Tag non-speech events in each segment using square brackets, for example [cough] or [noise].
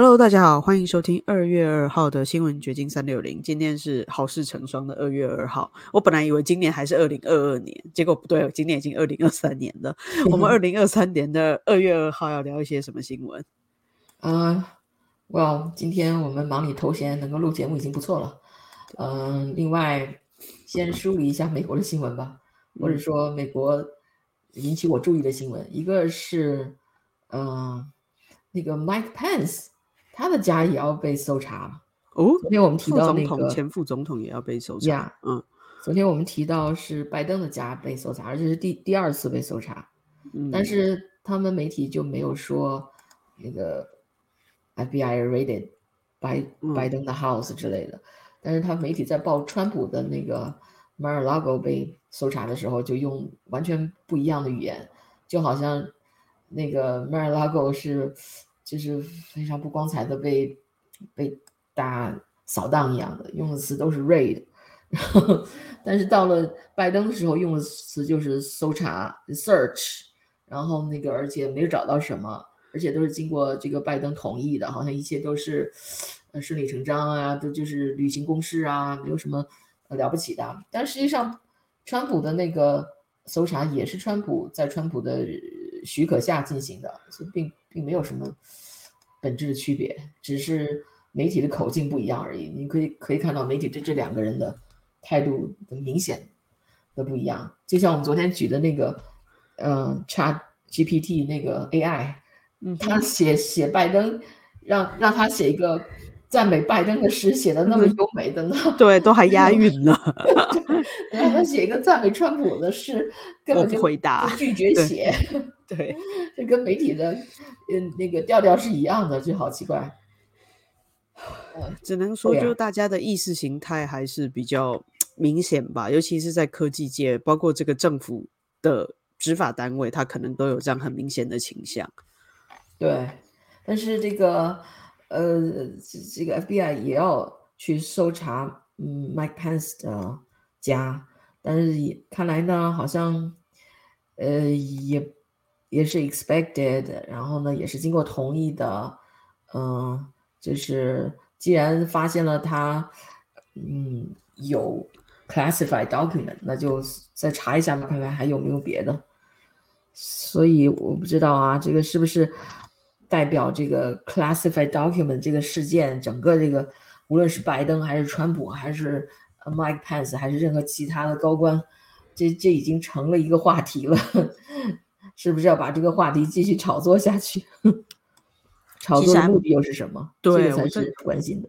Hello，大家好，欢迎收听二月二号的新闻掘金三六零。今天是好事成双的二月二号。我本来以为今年还是二零二二年，结果不对，今年已经二零二三年了。我们二零二三年的二月二号要聊一些什么新闻？嗯，[laughs] Well，今天我们忙里偷闲，能够录节目已经不错了。嗯，另外先梳理一下美国的新闻吧，或者说美国引起我注意的新闻，一个是嗯，那个 Mike Pence。他的家也要被搜查哦。昨天我们提到那个前副总统也要被搜查。嗯，昨天我们提到是拜登的家被搜查，而且是第第二次被搜查。嗯，但是他们媒体就没有说那个 FBI raided 拜拜登的 house 之类的。但是他媒体在报川普的那个 Mar-a-Lago 被搜查的时候，就用完全不一样的语言，就好像那个 Mar-a-Lago 是。就是非常不光彩的被被大扫荡一样的，用的词都是 raid，然后 [laughs] 但是到了拜登的时候用的词就是搜查 search，然后那个而且没有找到什么，而且都是经过这个拜登同意的，好像一切都是呃顺理成章啊，都就是履行公事啊，没有什么了不起的。但实际上，川普的那个搜查也是川普在川普的许可下进行的，所以并并没有什么。本质的区别只是媒体的口径不一样而已。你可以可以看到媒体对这两个人的态度的明显的不一样。就像我们昨天举的那个，嗯，Chat GPT 那个 AI，嗯，他写写拜登，让让他写一个赞美拜登的诗，写的那么优美的呢？[laughs] 对，都还押韵呢。[laughs] 让他写一个赞美川普的诗，根本就回答拒绝写。对，这跟媒体的嗯那个调调是一样的，就好奇怪。只能说就大家的意识形态还是比较明显吧，尤其是在科技界，包括这个政府的执法单位，他可能都有这样很明显的倾向。对，但是这个呃，这个 FBI 也要去搜查嗯 Mike Pence 的家，但是也看来呢，好像呃也。也是 expected，然后呢，也是经过同意的，嗯，就是既然发现了他，嗯，有 classified document，那就再查一下吧，看看还有没有别的。所以我不知道啊，这个是不是代表这个 classified document 这个事件，整个这个无论是拜登还是川普还是 Mike Pence 还是任何其他的高官，这这已经成了一个话题了。[laughs] 是不是要把这个话题继续炒作下去？[laughs] 炒作的目的又是什么？对，才是关心的。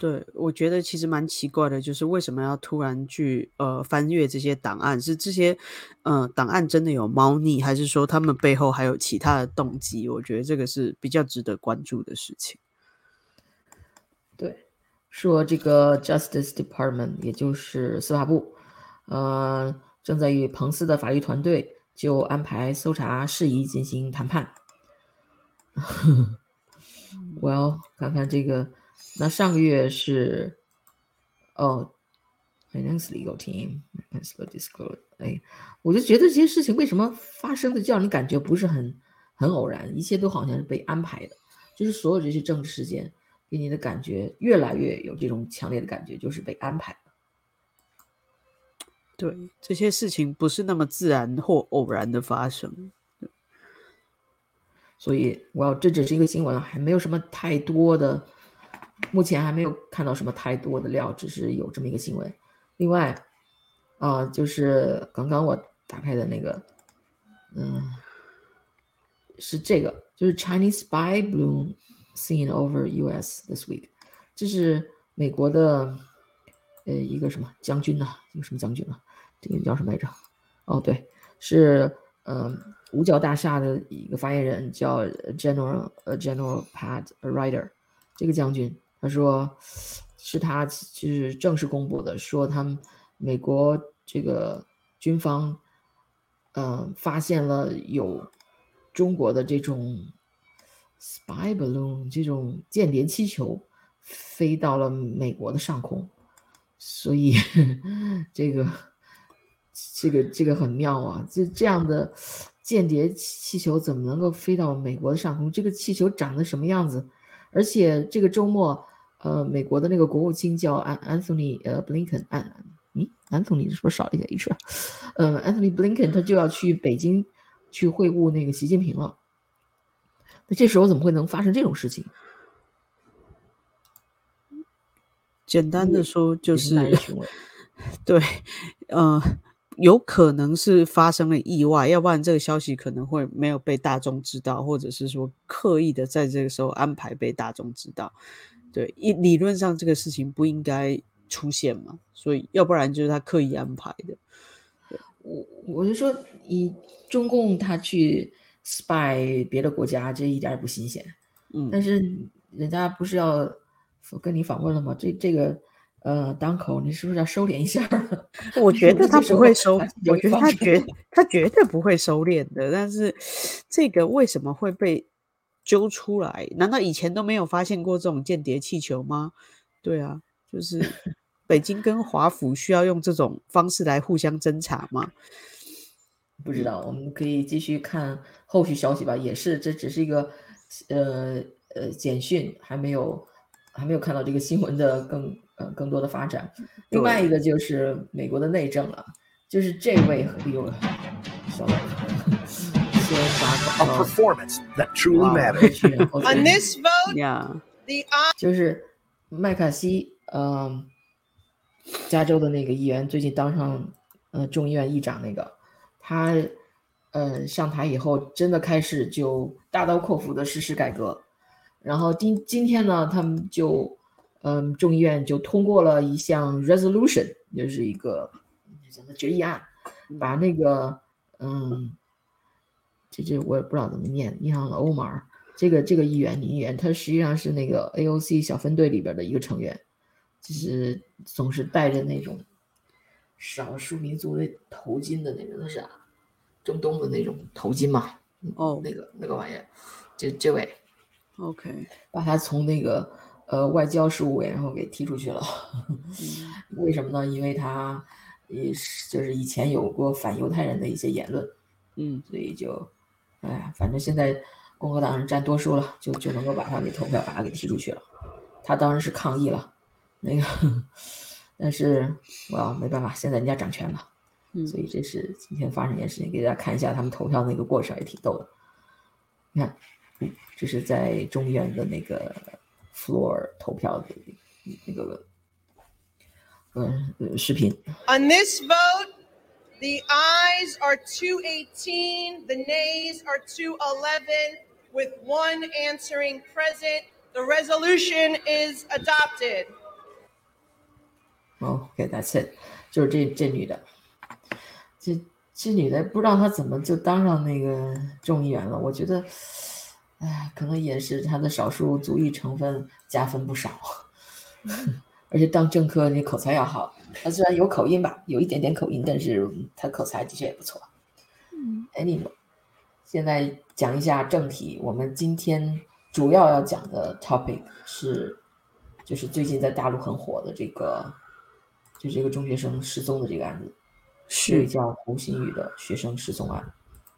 对，我觉得其实蛮奇怪的，就是为什么要突然去呃翻阅这些档案？是这些呃档案真的有猫腻，还是说他们背后还有其他的动机？我觉得这个是比较值得关注的事情。对，说这个 Justice Department，也就是司法部，呃，正在与彭斯的法律团队。就安排搜查事宜进行谈判。[laughs] 我要看看这个，那上个月是哦，finance legal team，finance legal disclosure。哎，我就觉得这些事情为什么发生的，就让你感觉不是很很偶然，一切都好像是被安排的。就是所有这些政治事件给你的感觉，越来越有这种强烈的感觉，就是被安排。对这些事情不是那么自然或偶然的发生，所以我要这只是一个新闻，还没有什么太多的，目前还没有看到什么太多的料，只是有这么一个新闻。另外，啊，就是刚刚我打开的那个，嗯，是这个，就是 Chinese spy balloon seen over U.S. this week，这是美国的，呃，一个什么将军呢？一个什么将军啊？这个叫什么来着？哦，对，是嗯，五角大厦的一个发言人叫 General 呃 General Pat Ryder，这个将军他说是他就是正式公布的，说他们美国这个军方嗯发现了有中国的这种 spy balloon 这种间谍气球飞到了美国的上空，所以 [laughs] 这个。这个这个很妙啊！这这样的间谍气球怎么能够飞到美国的上空？这个气球长得什么样子？而且这个周末，呃，美国的那个国务卿叫安安东尼呃布林肯安，嗯，安东尼是不是少了一个 H？呃，安东尼布林肯他就要去北京去会晤那个习近平了。那这时候怎么会能发生这种事情？简单的说就是，[laughs] 对，呃，有可能是发生了意外，要不然这个消息可能会没有被大众知道，或者是说刻意的在这个时候安排被大众知道。对，一理论上这个事情不应该出现嘛，所以要不然就是他刻意安排的。我我就说，以中共他去 spy 别的国家，这一点也不新鲜。嗯，但是人家不是要。跟你访问了吗？这这个，呃，当口你是不是要收敛一下？[laughs] 我觉得他不会收，我觉得他绝他绝对不会收敛的。但是这个为什么会被揪出来？难道以前都没有发现过这种间谍气球吗？对啊，就是 [laughs] 北京跟华府需要用这种方式来互相侦查吗？不知道，我们可以继续看后续消息吧。也是，这只是一个呃呃简讯，还没有。还没有看到这个新闻的更呃更多的发展。另外一个就是美国的内政了，就是这位有先发广告。On this vote, the 就是麦卡锡，嗯，加州的那个议员最近当上呃众议院议长那个，他呃上台以后真的开始就大刀阔斧的实施改革。然后今今天呢，他们就，嗯，众议院就通过了一项 resolution，就是一个什么决议案，把那个，嗯，这这我也不知道怎么念，念了欧马尔，这个这个议员，议员，他实际上是那个 AOC 小分队里边的一个成员，就是总是带着那种少数民族的头巾的那种，那是中东的那种头巾嘛，哦，那个那个玩意儿，这这位。OK，把他从那个呃外交事务委员会给踢出去了。[laughs] 为什么呢？因为他也是就是以前有过反犹太人的一些言论，嗯，所以就哎呀，反正现在共和党人占多数了，就就能够把他给投票把他给踢出去了。他当然是抗议了，那个，[laughs] 但是哇没办法，现在人家掌权了，所以这是今天发生一件事情，给大家看一下他们投票那个过程，也挺逗的。你看。这是在中院的那个 floor 投票的那个嗯视频。On this vote, the ayes are 218, the nays are 211, with one answering present. The resolution is adopted. Okay, that's it. 就是这这女的，这这女的不知道她怎么就当上那个众议员了。我觉得。 哎，可能也是他的少数族裔成分加分不少，[laughs] 而且当政客你口才要好。他虽然有口音吧，有一点点口音，但是他口才的确也不错。嗯，Anyway，现在讲一下正题。我们今天主要要讲的 topic 是，就是最近在大陆很火的这个，就是这个中学生失踪的这个案子，是叫胡鑫宇的学生失踪案。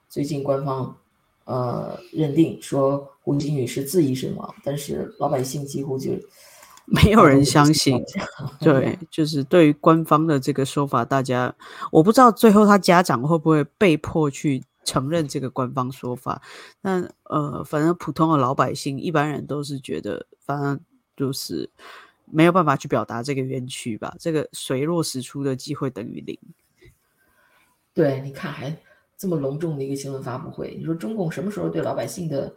最近官方。呃，认定说胡金宇是自缢身亡，但是老百姓几乎就没有人相信。对，就是对于官方的这个说法，大家我不知道最后他家长会不会被迫去承认这个官方说法。但呃，反正普通的老百姓、一般人都是觉得，反正就是没有办法去表达这个冤屈吧。这个水落石出的机会等于零。对，你看还。这么隆重的一个新闻发布会，你说中共什么时候对老百姓的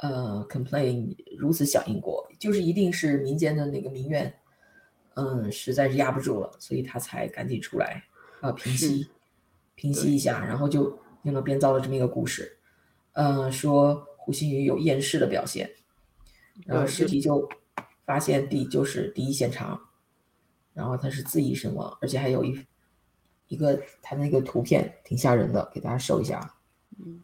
呃 complain 如此响应过？就是一定是民间的那个民怨，嗯，实在是压不住了，所以他才赶紧出来啊平息平息一下，然后就又能编造了这么一个故事，呃，说胡鑫宇有厌世的表现，然后尸体就发现地就是第一现场，然后他是自缢身亡，而且还有一。一个他那个图片挺吓人的，给大家收一下。嗯，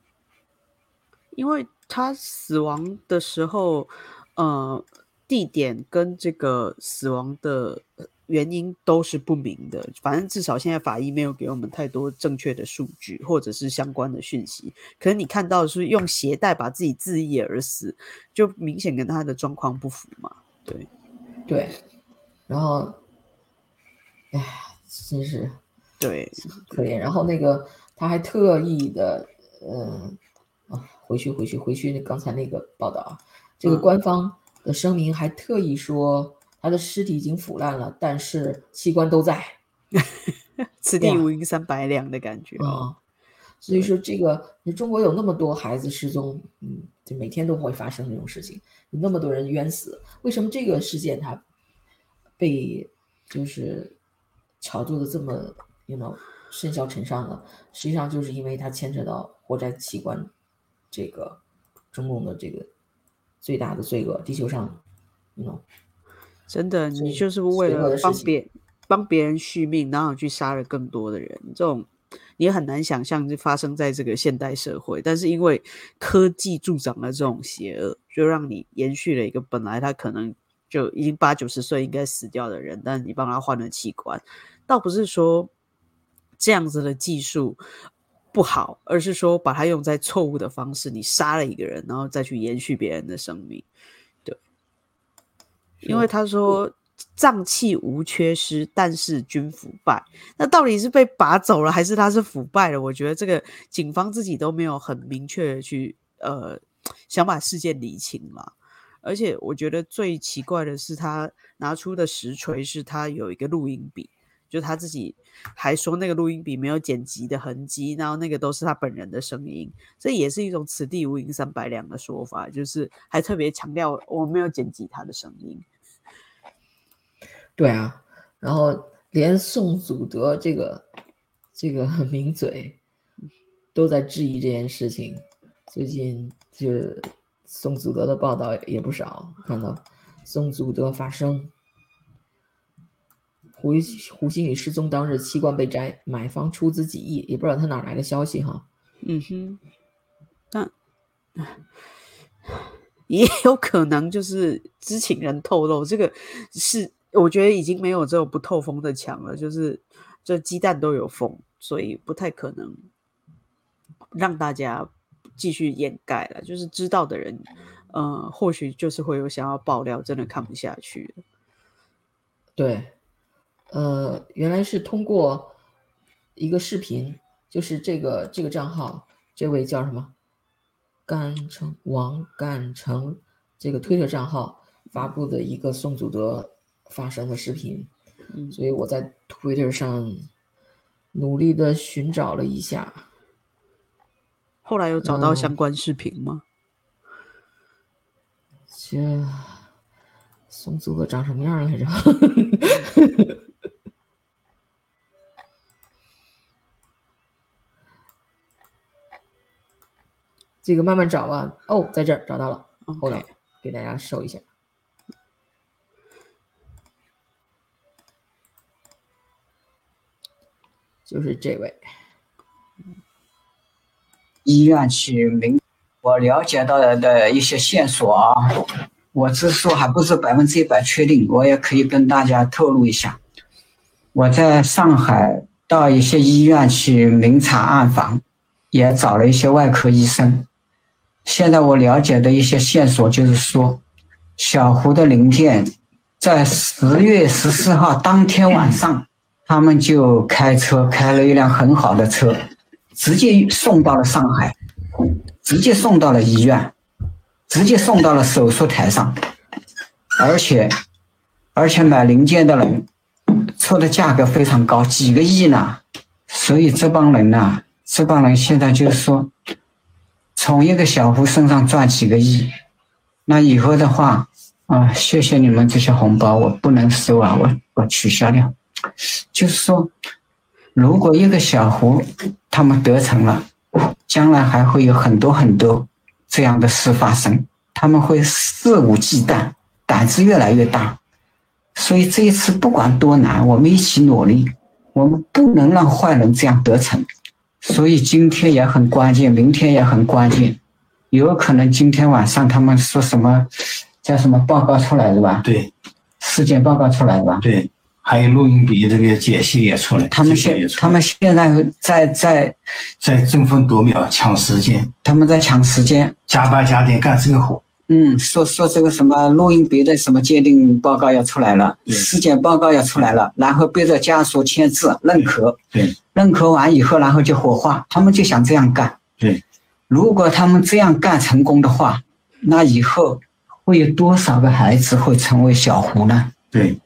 因为他死亡的时候，呃，地点跟这个死亡的原因都是不明的。反正至少现在法医没有给我们太多正确的数据或者是相关的讯息。可是你看到的是用鞋带把自己自缢而死，就明显跟他的状况不符嘛？对，对。然后，哎，真是对可怜。然后那个他还特意的，嗯啊，回去回去回去，刚才那个报道啊，这个官方的声明还特意说。他的尸体已经腐烂了，但是器官都在。[laughs] 此地无银三百两的感觉啊！所以说，这个中国有那么多孩子失踪，嗯，就每天都会发生这种事情，有那么多人冤死，为什么这个事件它被就是炒作的这么，you know，甚嚣尘上的？实际上就是因为它牵扯到活摘器官这个中共的这个最大的罪恶，地球上，you know。真的，你就是为了帮别帮别人续命，然后去杀了更多的人，这种你很难想象就发生在这个现代社会。但是因为科技助长了这种邪恶，就让你延续了一个本来他可能就已经八九十岁应该死掉的人，但你帮他换了器官，倒不是说这样子的技术不好，而是说把它用在错误的方式，你杀了一个人，然后再去延续别人的生命。对因为他说脏器无缺失，但是均腐败。那到底是被拔走了，还是他是腐败了？我觉得这个警方自己都没有很明确的去呃想把事件理清了。而且我觉得最奇怪的是，他拿出的实锤是他有一个录音笔，就他自己还说那个录音笔没有剪辑的痕迹，然后那个都是他本人的声音，这也是一种此地无银三百两的说法，就是还特别强调我没有剪辑他的声音。对啊，然后连宋祖德这个这个名嘴都在质疑这件事情。最近就宋祖德的报道也不少，看到宋祖德发声，胡胡鑫宇失踪当日器官被摘，买方出资几亿，也不知道他哪来的消息哈。嗯哼，但也有可能就是知情人透露，这个是。我觉得已经没有这种不透风的墙了，就是这鸡蛋都有缝，所以不太可能让大家继续掩盖了。就是知道的人，呃，或许就是会有想要爆料，真的看不下去对，呃，原来是通过一个视频，就是这个这个账号，这位叫什么？干成王干成这个推特账号发布的一个宋祖德。发生的视频，所以我在 Twitter 上努力的寻找了一下，后来有找到相关视频吗？这宋祖德长什么样来着？[laughs] 这个慢慢找吧。哦，在这儿找到了，后来给大家收一下。就是这位医院去明，我了解到的一些线索啊，我之说还不是百分之一百确定，我也可以跟大家透露一下。我在上海到一些医院去明察暗访，也找了一些外科医生。现在我了解的一些线索就是说，小胡的零件在十月十四号当天晚上。他们就开车开了一辆很好的车，直接送到了上海，直接送到了医院，直接送到了手术台上，而且，而且买零件的人出的价格非常高，几个亿呢。所以这帮人呐，这帮人现在就是说，从一个小胡身上赚几个亿，那以后的话啊，谢谢你们这些红包，我不能收啊，我我取消掉。就是说，如果一个小胡他们得逞了，将来还会有很多很多这样的事发生，他们会肆无忌惮，胆子越来越大。所以这一次不管多难，我们一起努力，我们不能让坏人这样得逞。所以今天也很关键，明天也很关键，有可能今天晚上他们说什么，叫什么报告出来是吧？对，事件报告出来是吧？对。还有录音笔这个解析也出来，他们现他们现在在在在争分夺秒抢时间，他们在抢时间，加班加点干这个活。嗯，说说这个什么录音笔的什么鉴定报告要出来了，尸检报告要出来了，然后背着家属签字认可，对认可完以后，然后就火化，他们就想这样干。对，如果他们这样干成功的话，那以后会有多少个孩子会成为小胡呢？对，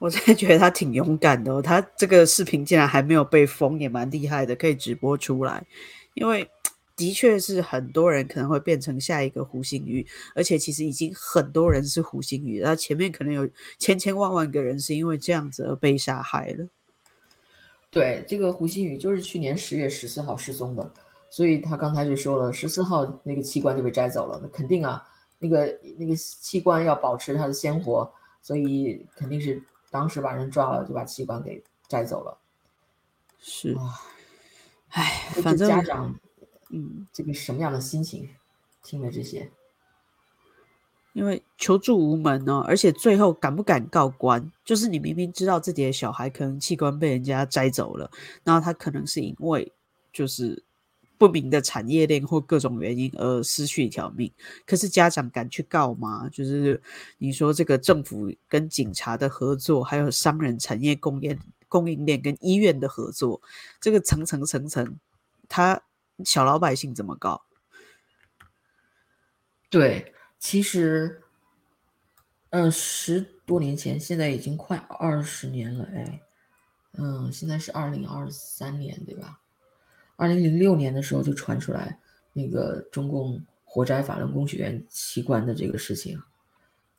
我真的觉得他挺勇敢的、哦，他这个视频竟然还没有被封，也蛮厉害的，可以直播出来。因为的确是很多人可能会变成下一个胡星宇，而且其实已经很多人是胡星宇，然后前面可能有千千万万个人是因为这样子而被杀害了。对，这个胡鑫宇就是去年十月十四号失踪的，所以他刚才就说了，十四号那个器官就被摘走了，那肯定啊，那个那个器官要保持它的鲜活，所以肯定是当时把人抓了，就把器官给摘走了。是哇，唉，反正家长嗯，这个什么样的心情？听了这些，因为求助无门哦，而且最后敢不敢告官，就是你明明知道自己的小孩可能器官被人家摘走了，然后他可能是因为就是不明的产业链或各种原因而失去一条命，可是家长敢去告吗？就是你说这个政府跟警察的合作，还有商人产业供应供应链跟医院的合作，这个层层层层，他小老百姓怎么告？对，其实，嗯，十多年前，现在已经快二十年了，哎，嗯，现在是二零二三年，对吧？二零零六年的时候就传出来那个中共活摘法轮功学员器官的这个事情，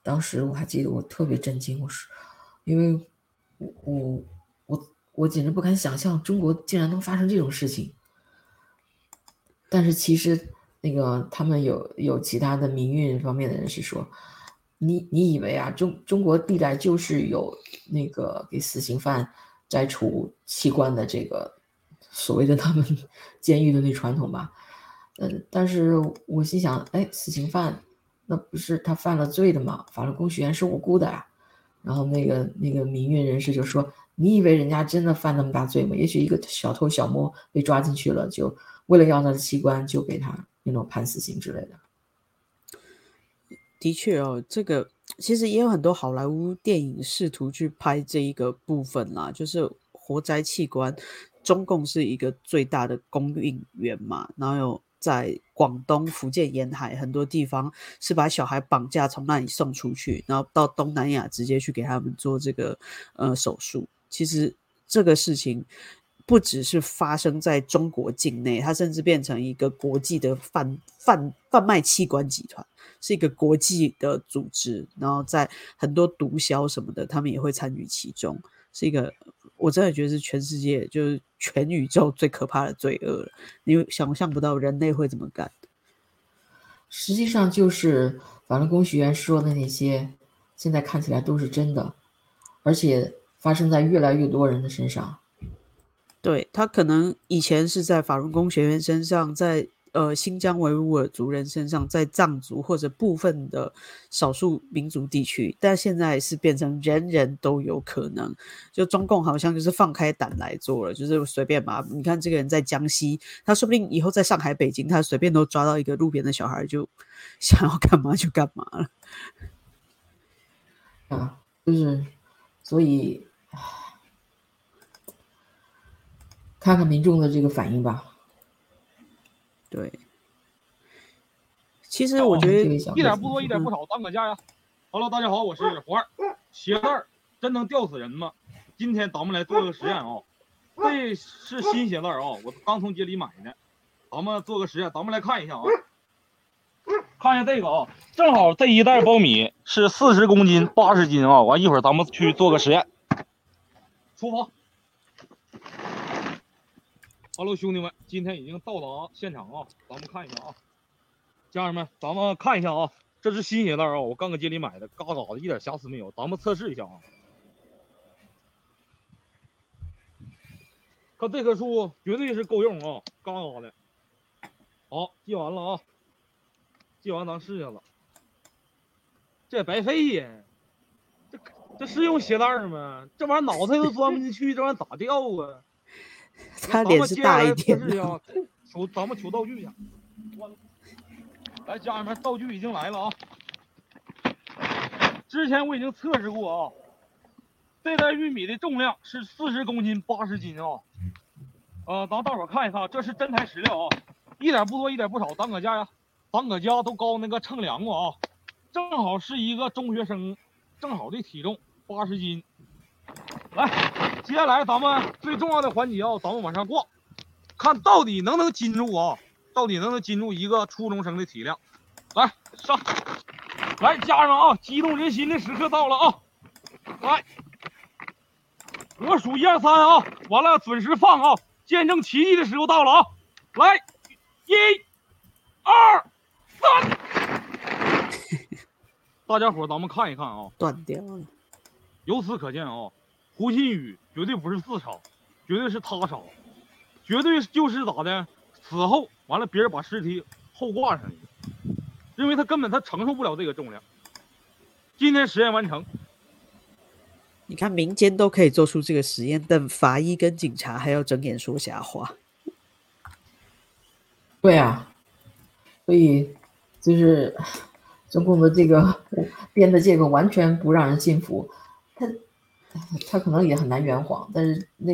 当时我还记得我特别震惊，我是因为我我我我简直不敢想象中国竟然能发生这种事情。但是其实那个他们有有其他的民运方面的人士说，你你以为啊中中国历来就是有那个给死刑犯摘除器官的这个所谓的他们 [laughs] 监狱的那传统吧？嗯，但是我心想，哎，死刑犯那不是他犯了罪的吗？法轮功学员是无辜的啊。然后那个那个民运人士就说，你以为人家真的犯那么大罪吗？也许一个小偷小摸被抓进去了就。为了要他的器官，就给他那种判死刑之类的。的确哦，这个其实也有很多好莱坞电影试图去拍这一个部分啦，就是活摘器官，中共是一个最大的供应源嘛，然后有在广东、福建沿海很多地方是把小孩绑架从那里送出去，然后到东南亚直接去给他们做这个呃手术。其实这个事情。不只是发生在中国境内，它甚至变成一个国际的贩贩贩卖器官集团，是一个国际的组织。然后在很多毒枭什么的，他们也会参与其中，是一个我真的觉得是全世界就是全宇宙最可怕的罪恶了。你想象不到人类会怎么干。实际上就是法轮功学员说的那些，现在看起来都是真的，而且发生在越来越多人的身上。对他可能以前是在法轮功学员身上，在呃新疆维吾尔族人身上，在藏族或者部分的少数民族地区，但现在是变成人人都有可能。就中共好像就是放开胆来做了，就是随便吧。你看这个人在江西，他说不定以后在上海、北京，他随便都抓到一个路边的小孩，就想要干嘛就干嘛了。啊，就是所以。看看民众的这个反应吧。对，其实我觉得一点不多，一点不少，当管家呀。Hello，大家好，我是胡二。鞋带儿真能吊死人吗？今天咱们来做个实验啊。这是新鞋带儿啊，我刚从街里买的。咱们做个实验，咱们来看一下啊。看一下这个啊，正好这一袋苞米是四十公斤、八十斤啊。完一会儿咱们去做个实验。出发。Hello，兄弟们，今天已经到达现场啊，咱们看一下啊，家人们，咱们看一下啊，这是新鞋带啊，我刚搁街里买的，嘎嘎的，一点瑕疵没有，咱们测试一下啊。看这棵树绝对是够用啊，嘎嘎的。好，系完了啊，系完咱试一下了，这也白费呀，这这是用鞋带吗？这玩意儿脑袋都钻不进去，这玩意咋掉啊？[laughs] 他脸是大一点的。啊，[laughs] 求咱们求道具去。来，家人们，道具已经来了啊！之前我已经测试过啊，这袋玉米的重量是四十公斤，八十斤啊。呃，咱大伙看一看，这是真材实料啊，一点不多，一点不少。咱搁家呀，咱搁家都高那个称量过啊，正好是一个中学生正好的体重，八十斤。来，接下来咱们最重要的环节啊，咱们往上挂，看到底能不能禁住啊？到底能不能禁住一个初中生的体量？来上，来家人们啊，激动人心的时刻到了啊！来，我数一二三啊，完了准时放啊！见证奇迹的时候到了啊！来，一、二、三，[laughs] 大家伙咱们看一看啊，断掉了。由此可见啊，胡鑫宇绝对不是自杀，绝对是他杀，绝对就是咋的？死后完了，别人把尸体后挂上去，因为他根本他承受不了这个重量。今天实验完成，你看民间都可以做出这个实验，但法医跟警察还要睁眼说瞎话。对啊，所以就是中共的这个编的这个完全不让人信服。他他可能也很难圆谎，但是那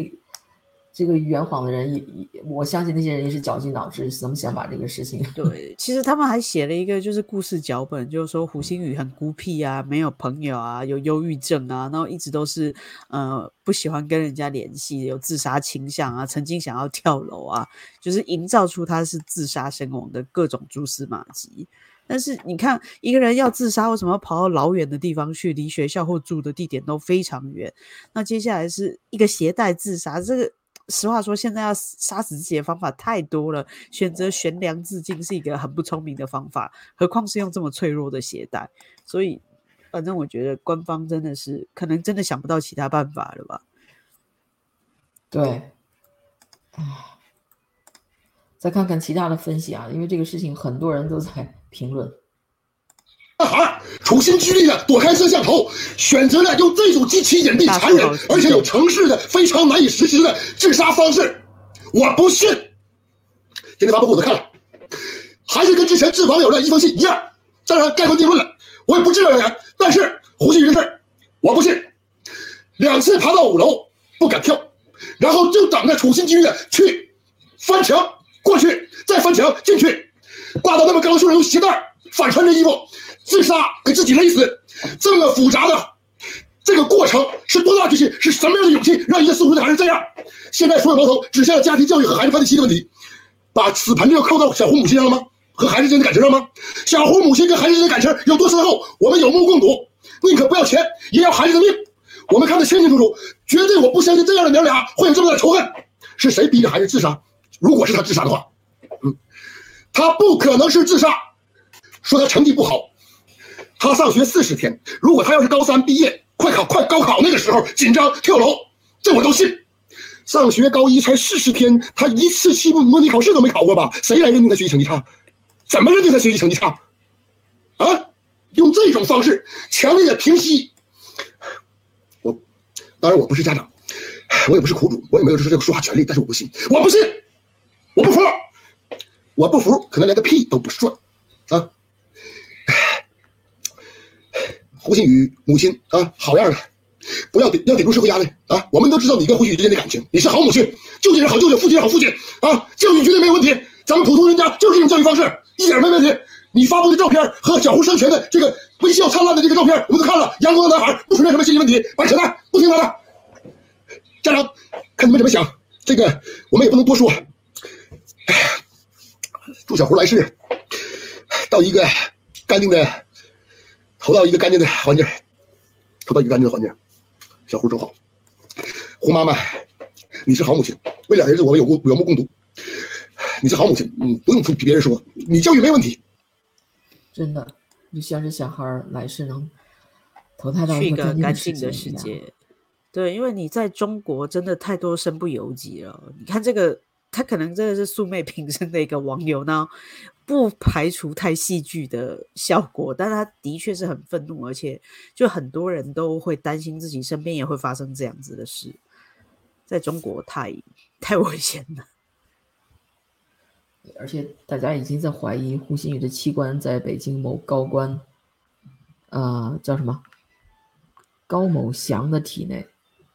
这个圆谎的人也也，我相信那些人也是绞尽脑汁，怎么想把这个事情。[laughs] 对，其实他们还写了一个就是故事脚本，就是说胡星宇很孤僻啊，没有朋友啊，有忧郁症啊，然后一直都是呃不喜欢跟人家联系，有自杀倾向啊，曾经想要跳楼啊，就是营造出他是自杀身亡的各种蛛丝马迹。但是你看，一个人要自杀，为什么要跑到老远的地方去？离学校或住的地点都非常远。那接下来是一个携带自杀，这个实话说，现在要杀死自己的方法太多了，选择悬梁自尽是一个很不聪明的方法，何况是用这么脆弱的携带。所以，反正我觉得官方真的是可能真的想不到其他办法了吧？对，唉，再看看其他的分析啊，因为这个事情很多人都在。评论，男孩处心积虑的躲开摄像头，选择了用这种极其隐蔽、残忍而且有城市的非常难以实施的自杀方式。我不信。今天发布会我都看了，还是跟之前致网友的一封信一样。当然盖棺定论了，我也不知道人，但是胡鑫宇这事儿我不信。两次爬到五楼不敢跳，然后就等着处心积虑的去翻墙过去，再翻墙进去。挂到那么高的树上用鞋带反穿着衣服自杀，给自己勒死，这么复杂的这个过程是多大决心？是什么样的勇气让一个四岁的孩子这样？现在所有矛头指向了家庭教育和孩子叛逆期的问题，把死盆就扣到小胡母亲上了吗？和孩子之间的感情上吗？小胡母亲跟孩子之间的感情有多深厚？我们有目共睹，宁可不要钱也要孩子的命，我们看得清清楚楚，绝对我不相信这样的娘俩会有这么大的仇恨。是谁逼着孩子自杀？如果是他自杀的话。他不可能是自杀，说他成绩不好，他上学四十天。如果他要是高三毕业，快考快高考那个时候紧张跳楼，这我都信。上学高一才四十天，他一次期末模拟考试都没考过吧？谁来认定他学习成绩差？怎么认定他学习成绩差？啊？用这种方式强烈的平息。我当然我不是家长，我也不是苦主，我也没有说这个说话权利，但是我不信，我不信，我不服。我不服，可能连个屁都不算，啊！胡鑫宇母亲啊，好样的！不要顶要顶住社会压力啊！我们都知道你跟胡鑫宇之间的感情，你是好母亲，舅舅是好舅舅，父亲是好父亲啊！教育绝对没有问题，咱们普通人家就是这种教育方式，一点没问题。你发布的照片和小胡生前的这个微笑灿烂的这个照片，我们都看了，阳光的男孩不存在什么心理问题，白扯淡，不听他的。家长，看你们怎么想，这个我们也不能多说。哎。祝小胡来世，到一个干净的，投到一个干净的环境，投到一个干净的环境，小胡真好。胡妈妈，你是好母亲，为了儿子我们有目有目共睹。你是好母亲，嗯，不用听别人说，你教育没问题。真的，就像这小孩来世能投胎到一个干净的世界。对，因为你在中国真的太多身不由己了。你看这个。他可能真的是素昧平生的一个网友，那不排除太戏剧的效果，但他的确是很愤怒，而且就很多人都会担心自己身边也会发生这样子的事，在中国太太危险了。而且大家已经在怀疑胡鑫宇的器官在北京某高官，呃，叫什么高某祥的体内，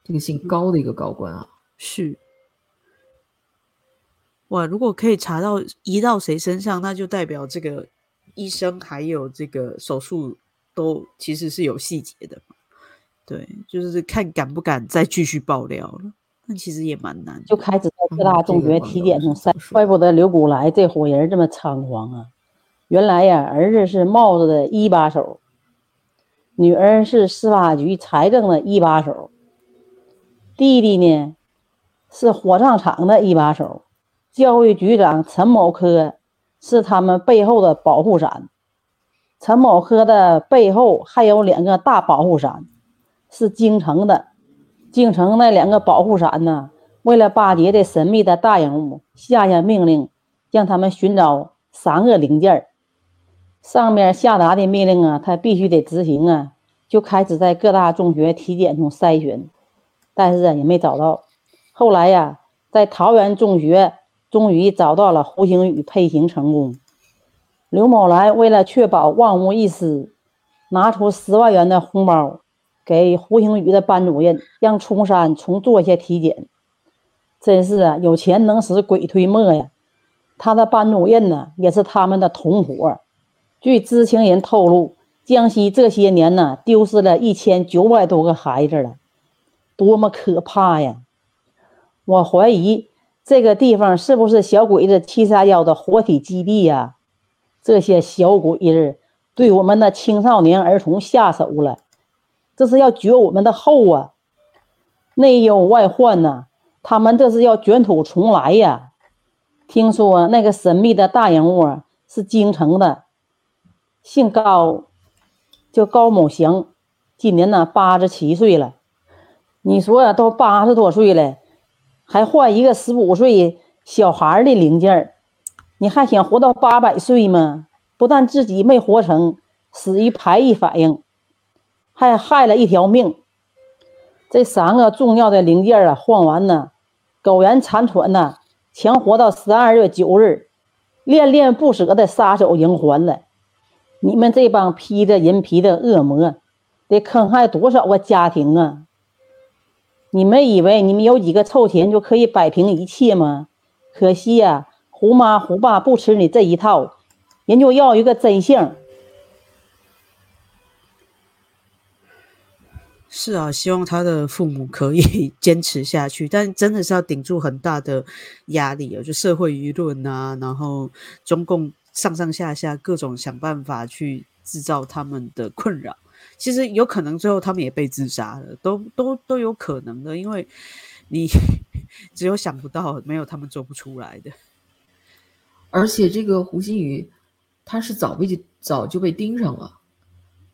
这个姓高的一个高官啊，是。哇，如果可以查到移到谁身上，那就代表这个医生还有这个手术都其实是有细节的。对，就是看敢不敢再继续爆料了。那其实也蛮难。就开始在各大中学体检中筛，怪不得刘古来这伙人这么猖狂啊！原来呀，儿子是帽子的一把手，女儿是司法局财政的一把手，弟弟呢是火葬场的一把手。教育局长陈某科是他们背后的保护伞。陈某科的背后还有两个大保护伞，是京城的。京城那两个保护伞呢？为了巴结这神秘的大人物，下下命令，让他们寻找三个零件。上面下达的命令啊，他必须得执行啊。就开始在各大中学体检中筛选，但是，也没找到。后来呀，在桃园中学。终于找到了胡星宇，配型成功。刘某兰为了确保万无一失，拿出十万元的红包给胡星宇的班主任，让冲山重做一下体检。真是啊，有钱能使鬼推磨呀！他的班主任呢，也是他们的同伙。据知情人透露，江西这些年呢，丢失了一千九百多个孩子了，多么可怕呀！我怀疑。这个地方是不是小鬼子七三幺的活体基地呀？这些小鬼子对我们的青少年儿童下手了，这是要绝我们的后啊！内忧外患呐，他们这是要卷土重来呀！听说那个神秘的大人物是京城的，姓高，叫高某祥，今年呢八十七岁了。你说都八十多岁了。还换一个十五岁小孩的零件你还想活到八百岁吗？不但自己没活成，死于排异反应，还害了一条命。这三个重要的零件啊，换完呢，苟延残喘呢，强活到十二月九日，恋恋不舍的撒手人寰了。你们这帮披着人皮的恶魔，得坑害多少个家庭啊！你们以为你们有几个臭钱就可以摆平一切吗？可惜呀，胡妈胡爸不吃你这一套，人就要一个真相。是啊，希望他的父母可以 [laughs] 坚持下去，但真的是要顶住很大的压力啊，就社会舆论啊，然后中共上上下下各种想办法去制造他们的困扰。其实有可能最后他们也被自杀了，都都都有可能的，因为你 [laughs] 只有想不到，没有他们做不出来的。而且这个胡鑫宇，他是早被早就被盯上了，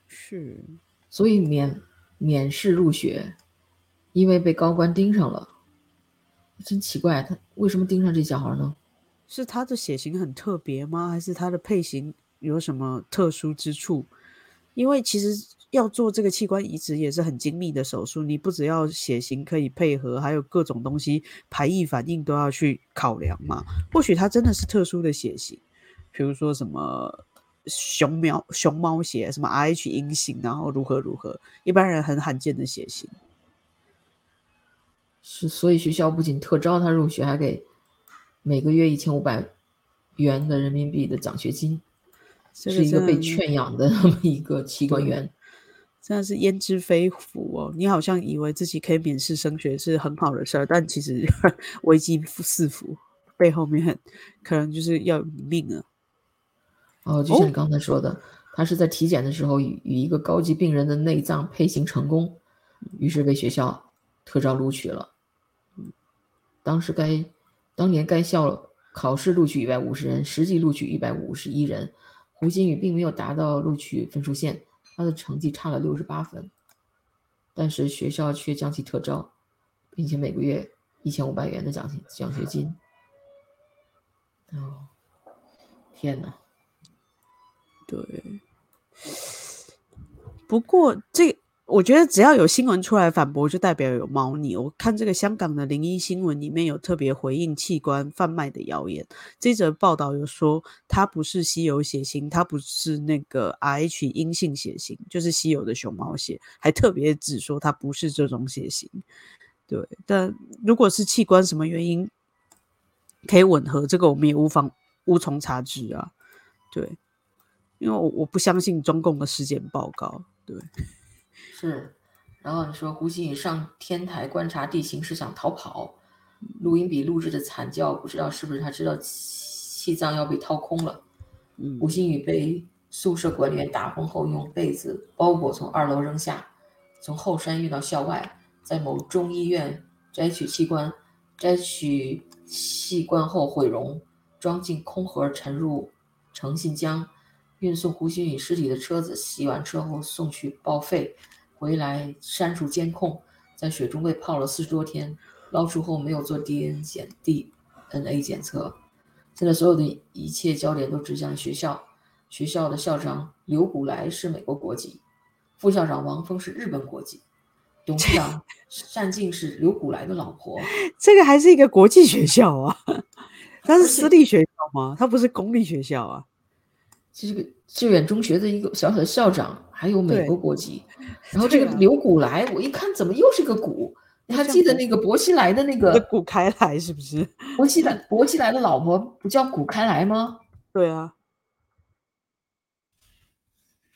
是，所以免免试入学，因为被高官盯上了，真奇怪，他为什么盯上这小孩呢？是他的血型很特别吗？还是他的配型有什么特殊之处？因为其实。要做这个器官移植也是很精密的手术，你不只要血型可以配合，还有各种东西排异反应都要去考量嘛。或许他真的是特殊的血型，比如说什么熊猫熊猫血，什么 Rh 阴性，然后如何如何，一般人很罕见的血型。是，所以学校不仅特招他入学，还给每个月一千五百元的人民币的奖学金，是一个被圈养的那么一个器官员。真的是焉知非福哦！你好像以为自己可以免试升学是很好的事儿，但其实 [laughs] 危机四伏，背后面可能就是要你命啊。哦，就像你刚才说的，他是在体检的时候与与一个高级病人的内脏配型成功，于是被学校特招录取了。当时该当年该校考试录取一百五十人，实际录取一百五十一人，胡鑫宇并没有达到录取分数线。他的成绩差了六十八分，但是学校却将其特招，并且每个月一千五百元的奖金奖学金。哦，天哪！对，不过这我觉得只要有新闻出来反驳，就代表有猫腻。我看这个香港的零一新闻里面有特别回应器官贩卖的谣言，这则报道有说它不是稀有血型，它不是那个 Rh 阴性血型，就是稀有的熊猫血，还特别指说它不是这种血型。对，但如果是器官什么原因可以吻合，这个我们也无妨无从查知啊。对。因为我我不相信中共的尸检报告，对，是。然后你说胡鑫宇上天台观察地形是想逃跑，录音笔录制的惨叫，不知道是不是他知道气脏要被掏空了。嗯，胡鑫宇被宿舍管理员打昏后，用被子包裹从二楼扔下，从后山运到校外，在某中医院摘取器官，摘取器官后毁容，装进空盒沉入诚信江。运送胡鑫宇尸体的车子洗完车后送去报废，回来删除监控，在水中被泡了四十多天，捞出后没有做 DNA 检 DNA 检测。现在所有的一切焦点都指向学校，学校的校长刘古来是美国国籍，副校长王峰是日本国籍，董事长单静是刘古来的老婆。[laughs] 这个还是一个国际学校啊，[laughs] 它是私立学校吗？它不是公立学校啊。这个致远中学的一个小小的校长，还有美国国籍。然后这个刘古来，我一看怎么又是个古？你还记得那个薄熙来的 [laughs] 那个古开来是不是？薄熙来薄熙来的老婆不叫古开来吗？对啊。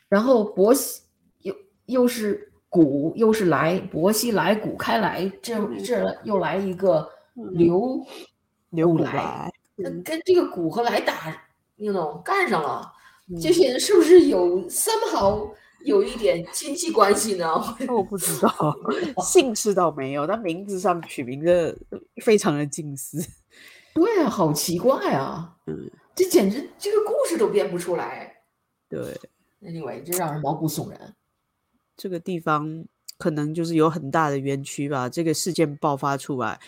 然后薄熙又又是古又是来，薄熙来古开来，这这又来一个刘刘来，跟这个古和来打，那种干上了。这些人是不是有 somehow 有一点亲戚关系呢？[laughs] 我不知道，姓氏倒没有，但名字上取名的非常的近似。对啊，好奇怪啊！嗯，这简直这个故事都编不出来。对，Anyway，这让人毛骨悚然。这个地方可能就是有很大的冤屈吧。这个事件爆发出来，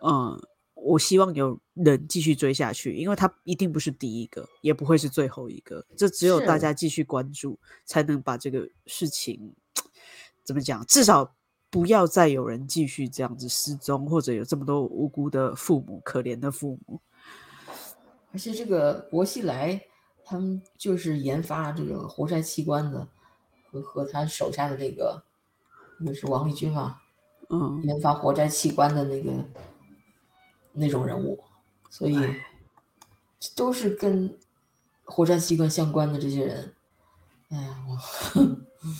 嗯。我希望有人继续追下去，因为他一定不是第一个，也不会是最后一个。这只有大家继续关注，才能把这个事情怎么讲？至少不要再有人继续这样子失踪，或者有这么多无辜的父母，可怜的父母。而且这个薄熙来他们就是研发这个活塞器官的，和和他手下的那个那是王立军嘛，嗯，研发活摘器官的那个。那种人物，所以都是跟火山器官相关的这些人。哎呀，我，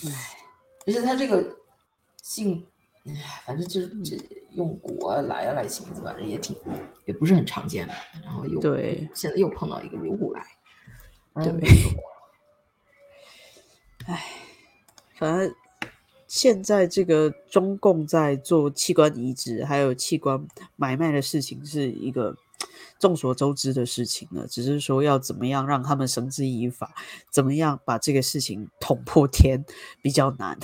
哎，而且他这个姓，哎，反正就是这用古啊来啊来起名字，反正也挺，也不是很常见的。然后又对，现在又碰到一个刘古来，对，哎，反正。现在这个中共在做器官移植还有器官买卖的事情，是一个众所周知的事情了。只是说要怎么样让他们绳之以法，怎么样把这个事情捅破天比较难。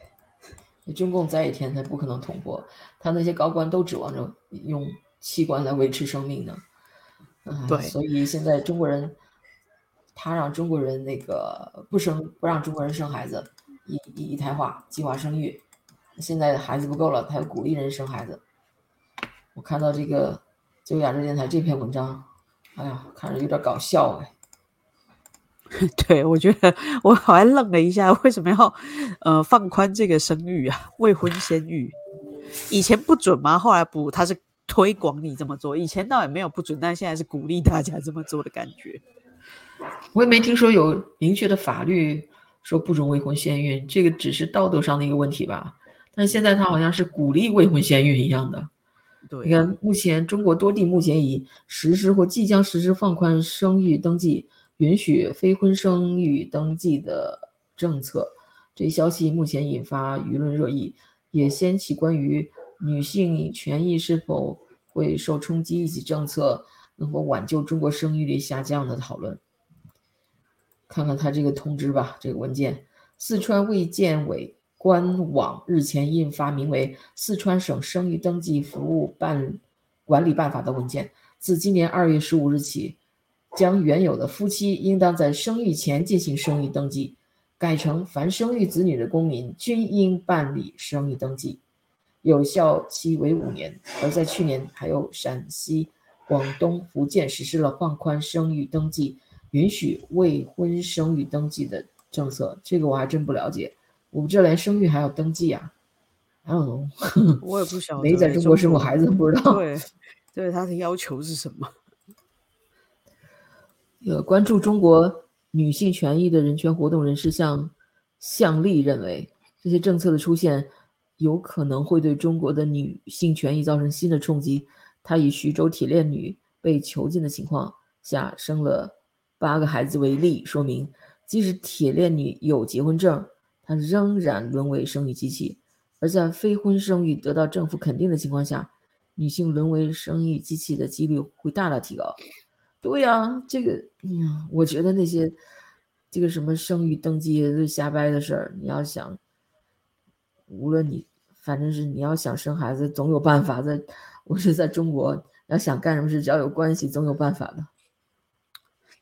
[laughs] 中共在一天，他不可能捅破。他那些高官都指望着用器官来维持生命呢。嗯，对。所以现在中国人，他让中国人那个不生，不让中国人生孩子。一一一胎化，计划生育，现在孩子不够了，他要鼓励人生孩子。我看到这个就亚洲电台这篇文章，哎呀，看着有点搞笑哎。[laughs] 对，我觉得我好像愣了一下，为什么要呃放宽这个生育啊？未婚先育，以前不准吗？后来不，他是推广你这么做，以前倒也没有不准，但现在是鼓励大家这么做的感觉。我也没听说有明确的法律。说不准未婚先孕，这个只是道德上的一个问题吧？但现在他好像是鼓励未婚先孕一样的。对，你看，目前中国多地目前已实施或即将实施放宽生育登记、允许非婚生育登记的政策。这一消息目前引发舆论热议，也掀起关于女性权益是否会受冲击以及政策能否挽救中国生育率下降的讨论。看看他这个通知吧，这个文件，四川卫健委官网日前印发名为《四川省生育登记服务办管理办法》的文件，自今年二月十五日起，将原有的夫妻应当在生育前进行生育登记，改成凡生育子女的公民均应办理生育登记，有效期为五年。而在去年，还有陕西、广东、福建实施了放宽生育登记、允许未婚生育登记的政策，这个我还真不了解。我们这连生育还要登记啊？还有，我也不晓得，没在中国生过孩子，不知道。对，对，他的要求是什么？[laughs] 呃，关注中国女性权益的人权活动人士向向丽认为，这些政策的出现有可能会对中国的女性权益造成新的冲击。她以徐州铁链女被囚禁的情况下生了八个孩子为例，说明即使铁链女有结婚证，她仍然沦为生育机器。而在非婚生育得到政府肯定的情况下，女性沦为生育机器的几率会大大提高。对呀，这个，嗯，我觉得那些这个什么生育登记是瞎掰的事儿。你要想，无论你，反正是你要想生孩子，总有办法。在，我是在中国，要想干什么事，只要有关系，总有办法的。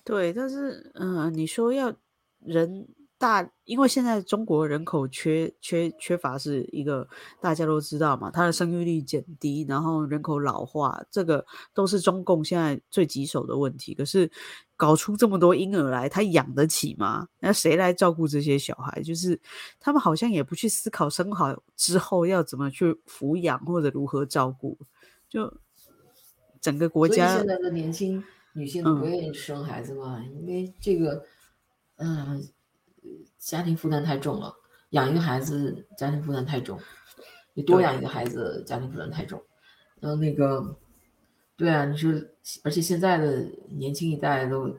对，但是，嗯，你说要人。大，因为现在中国人口缺缺缺乏是一个大家都知道嘛，它的生育率减低，然后人口老化，这个都是中共现在最棘手的问题。可是搞出这么多婴儿来，他养得起吗？那谁来照顾这些小孩？就是他们好像也不去思考生好之后要怎么去抚养或者如何照顾，就整个国家现在的年轻女性不愿意生孩子嘛，因为这个，嗯。家庭负担太重了，养一个孩子家庭负担太重，你多养一个孩子家庭负担太重。然后那个，对啊，你说，而且现在的年轻一代都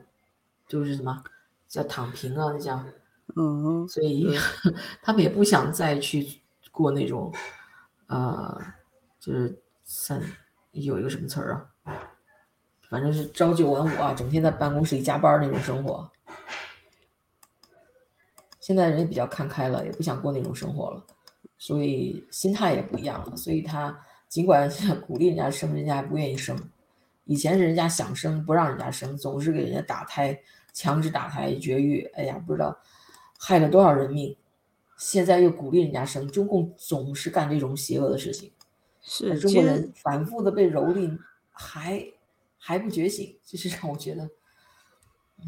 就是什么叫躺平啊，那叫，嗯，所以 [laughs] 他们也不想再去过那种，呃，就是三有一个什么词儿啊，反正是朝九晚五啊，整天在办公室里加班那种生活。现在人也比较看开了，也不想过那种生活了，所以心态也不一样了。所以他尽管鼓励人家生，人家还不愿意生。以前是人家想生不让人家生，总是给人家打胎，强制打胎绝育。哎呀，不知道害了多少人命。现在又鼓励人家生，中共总是干这种邪恶的事情。是中国人反复的被蹂躏，还还不觉醒，这是让我觉得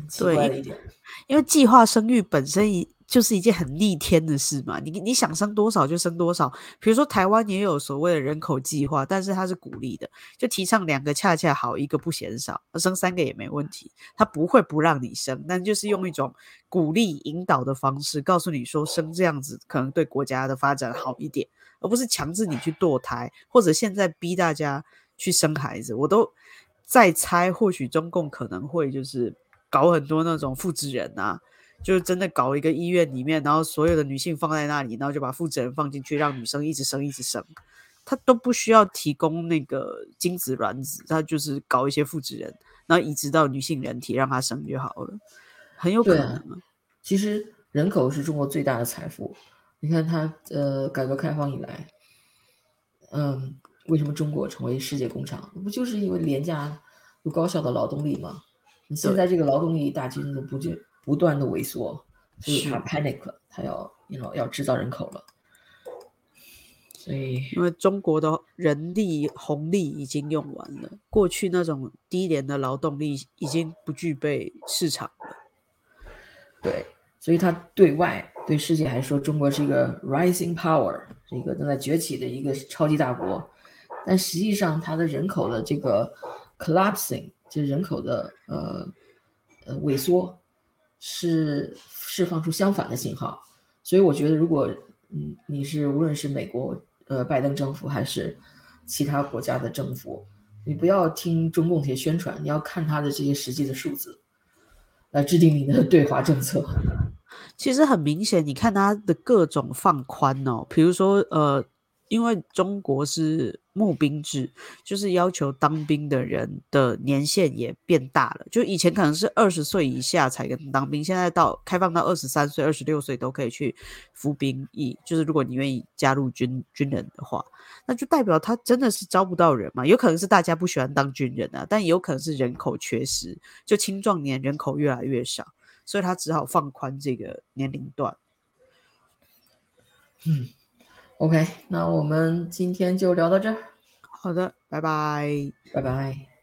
奇怪的一点。[laughs] 因为计划生育本身一。就是一件很逆天的事嘛，你你想生多少就生多少。比如说台湾也有所谓的人口计划，但是它是鼓励的，就提倡两个恰恰好，一个不嫌少，生三个也没问题。它不会不让你生，但就是用一种鼓励引导的方式，告诉你说生这样子可能对国家的发展好一点，而不是强制你去堕胎，或者现在逼大家去生孩子。我都在猜，或许中共可能会就是搞很多那种复制人啊。就是真的搞一个医院里面，然后所有的女性放在那里，然后就把复制人放进去，让女生一直生一直生，他都不需要提供那个精子卵子，他就是搞一些复制人，然后移植到女性人体让她生就好了，很有可能。其实人口是中国最大的财富，你看它呃改革开放以来，嗯，为什么中国成为世界工厂？不就是因为廉价又高效的劳动力吗？你现在这个劳动力大军的不就？不断的萎缩，所以他 panic 了，他要要制造人口了。所以，因为中国的人力红利已经用完了，过去那种低廉的劳动力已经不具备市场了。对，所以他对外对世界还说中国是一个 rising power，是一个正在崛起的一个超级大国。但实际上，它的人口的这个 collapsing，就是人口的呃呃萎缩。是释放出相反的信号，所以我觉得，如果嗯你是无论是美国呃拜登政府还是其他国家的政府，你不要听中共这些宣传，你要看他的这些实际的数字来制定你的 [laughs] 对华政策。其实很明显，你看他的各种放宽哦，比如说呃因为中国是募兵制，就是要求当兵的人的年限也变大了。就以前可能是二十岁以下才能当兵，现在到开放到二十三岁、二十六岁都可以去服兵役。就是如果你愿意加入军军人的话，那就代表他真的是招不到人嘛？有可能是大家不喜欢当军人啊，但也有可能是人口缺失，就青壮年人口越来越少，所以他只好放宽这个年龄段。嗯。OK，那我们今天就聊到这儿。好的，拜拜，拜拜。